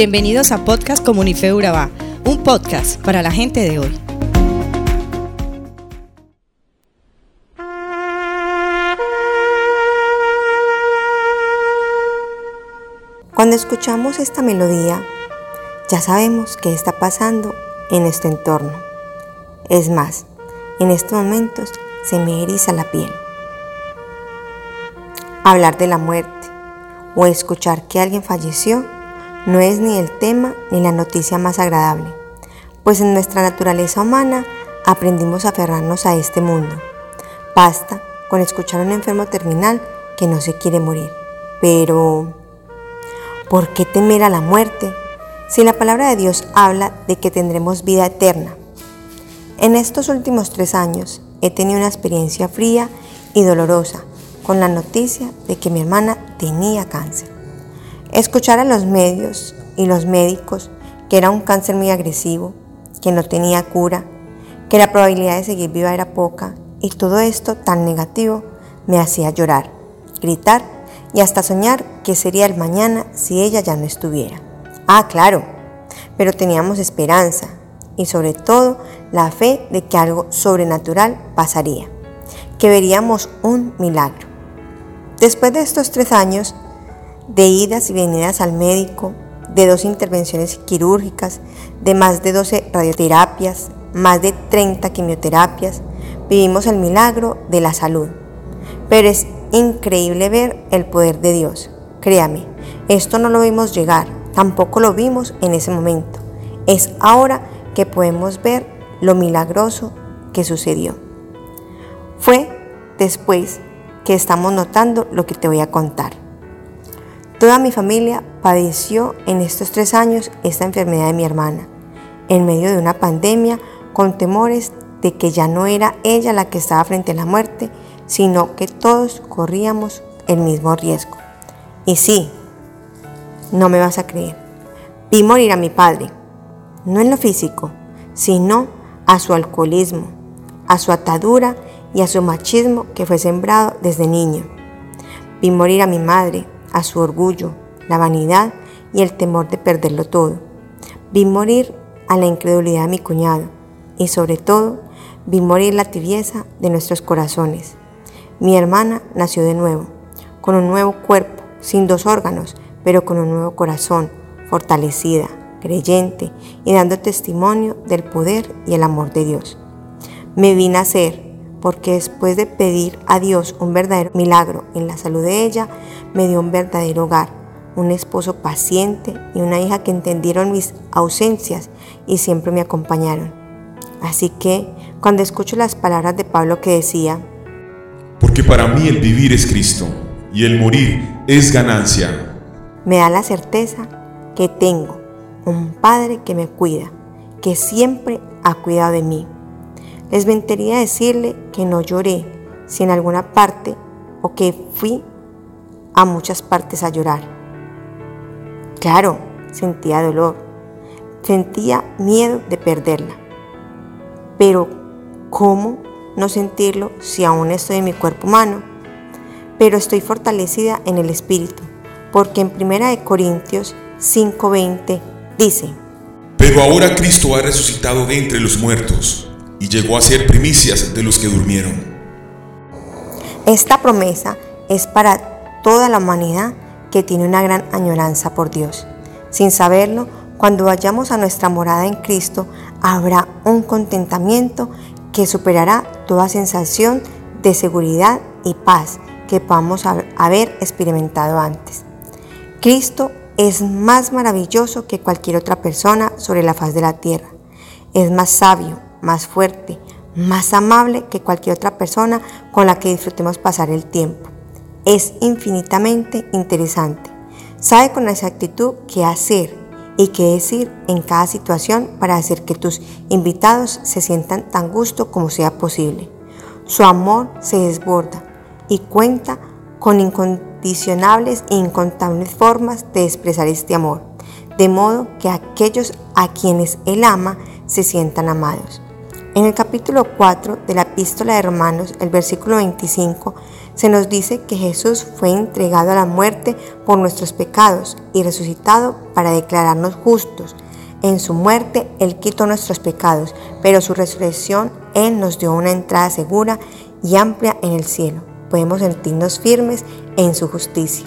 Bienvenidos a Podcast Comunife Urabá, un podcast para la gente de hoy. Cuando escuchamos esta melodía, ya sabemos qué está pasando en nuestro entorno. Es más, en estos momentos se me eriza la piel. Hablar de la muerte o escuchar que alguien falleció no es ni el tema ni la noticia más agradable, pues en nuestra naturaleza humana aprendimos a aferrarnos a este mundo. Basta con escuchar a un enfermo terminal que no se quiere morir. Pero, ¿por qué temer a la muerte si la palabra de Dios habla de que tendremos vida eterna? En estos últimos tres años he tenido una experiencia fría y dolorosa con la noticia de que mi hermana tenía cáncer. Escuchar a los medios y los médicos que era un cáncer muy agresivo, que no tenía cura, que la probabilidad de seguir viva era poca y todo esto tan negativo me hacía llorar, gritar y hasta soñar que sería el mañana si ella ya no estuviera. Ah, claro, pero teníamos esperanza y sobre todo la fe de que algo sobrenatural pasaría, que veríamos un milagro. Después de estos tres años de idas y venidas al médico, de dos intervenciones quirúrgicas, de más de 12 radioterapias, más de 30 quimioterapias, vivimos el milagro de la salud. Pero es increíble ver el poder de Dios. Créame, esto no lo vimos llegar, tampoco lo vimos en ese momento. Es ahora que podemos ver lo milagroso que sucedió. Fue después que estamos notando lo que te voy a contar. Toda mi familia padeció en estos tres años esta enfermedad de mi hermana, en medio de una pandemia con temores de que ya no era ella la que estaba frente a la muerte, sino que todos corríamos el mismo riesgo. Y sí, no me vas a creer, vi morir a mi padre, no en lo físico, sino a su alcoholismo, a su atadura y a su machismo que fue sembrado desde niño. Vi morir a mi madre, a su orgullo, la vanidad y el temor de perderlo todo. Vi morir a la incredulidad de mi cuñado y sobre todo vi morir la tibieza de nuestros corazones. Mi hermana nació de nuevo, con un nuevo cuerpo, sin dos órganos, pero con un nuevo corazón, fortalecida, creyente y dando testimonio del poder y el amor de Dios. Me vi nacer porque después de pedir a Dios un verdadero milagro en la salud de ella, me dio un verdadero hogar, un esposo paciente y una hija que entendieron mis ausencias y siempre me acompañaron. Así que cuando escucho las palabras de Pablo que decía, Porque para mí el vivir es Cristo y el morir es ganancia, me da la certeza que tengo un Padre que me cuida, que siempre ha cuidado de mí les mentiría decirle que no lloré, si en alguna parte o que fui a muchas partes a llorar. Claro, sentía dolor, sentía miedo de perderla. Pero, ¿cómo no sentirlo si aún estoy en mi cuerpo humano? Pero estoy fortalecida en el espíritu, porque en 1 Corintios 5:20 dice, Pero ahora Cristo ha resucitado de entre los muertos y llegó a ser primicias de los que durmieron. Esta promesa es para toda la humanidad que tiene una gran añoranza por Dios. Sin saberlo, cuando vayamos a nuestra morada en Cristo, habrá un contentamiento que superará toda sensación de seguridad y paz que podamos haber experimentado antes. Cristo es más maravilloso que cualquier otra persona sobre la faz de la tierra. Es más sabio, más fuerte, más amable que cualquier otra persona con la que disfrutemos pasar el tiempo. Es infinitamente interesante. Sabe con exactitud qué hacer y qué decir en cada situación para hacer que tus invitados se sientan tan gusto como sea posible. Su amor se desborda y cuenta con incondicionables e incontables formas de expresar este amor, de modo que aquellos a quienes Él ama se sientan amados. En el capítulo 4 de la epístola de Romanos, el versículo 25, se nos dice que Jesús fue entregado a la muerte por nuestros pecados y resucitado para declararnos justos. En su muerte Él quitó nuestros pecados, pero su resurrección Él nos dio una entrada segura y amplia en el cielo. Podemos sentirnos firmes en su justicia.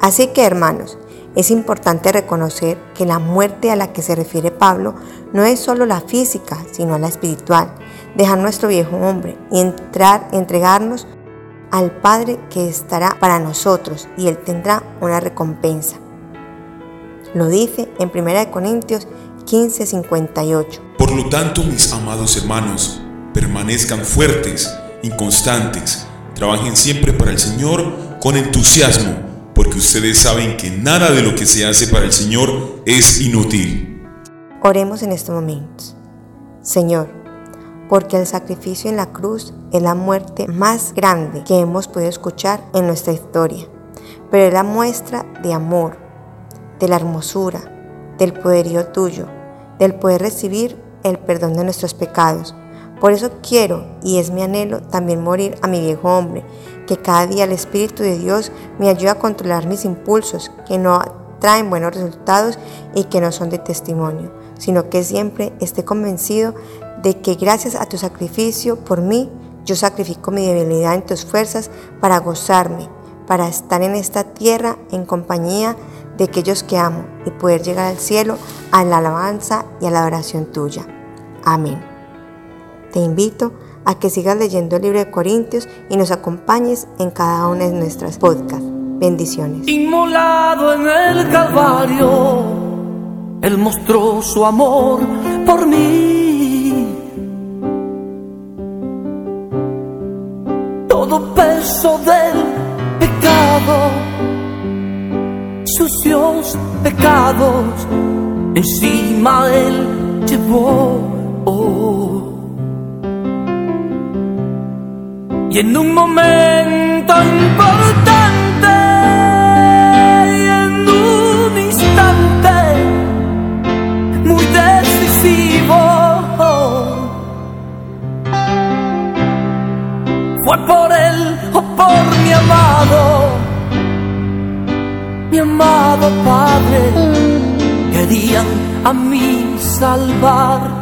Así que hermanos, es importante reconocer que la muerte a la que se refiere Pablo no es solo la física, sino la espiritual. Dejar nuestro viejo hombre y entrar, entregarnos al Padre que estará para nosotros y Él tendrá una recompensa. Lo dice en 1 Corintios 15:58. Por lo tanto, mis amados hermanos, permanezcan fuertes, inconstantes, trabajen siempre para el Señor con entusiasmo, ustedes saben que nada de lo que se hace para el Señor es inútil. Oremos en estos momentos. Señor, porque el sacrificio en la cruz es la muerte más grande que hemos podido escuchar en nuestra historia, pero es la muestra de amor, de la hermosura, del poderío tuyo, del poder recibir el perdón de nuestros pecados. Por eso quiero, y es mi anhelo, también morir a mi viejo hombre, que cada día el Espíritu de Dios me ayude a controlar mis impulsos, que no traen buenos resultados y que no son de testimonio, sino que siempre esté convencido de que gracias a tu sacrificio por mí, yo sacrifico mi debilidad en tus fuerzas para gozarme, para estar en esta tierra en compañía de aquellos que amo y poder llegar al cielo a la alabanza y a la adoración tuya. Amén. Te invito a que sigas leyendo el libro de Corintios y nos acompañes en cada una de nuestras podcasts. Bendiciones. Inmolado en el Calvario, Él mostró su amor por mí. Todo peso del pecado sucios pecados encima Él llevó. Y en un momento importante, en un instante muy decisivo, fue por Él o por mi amado mi amado Padre, querían a mí salvar.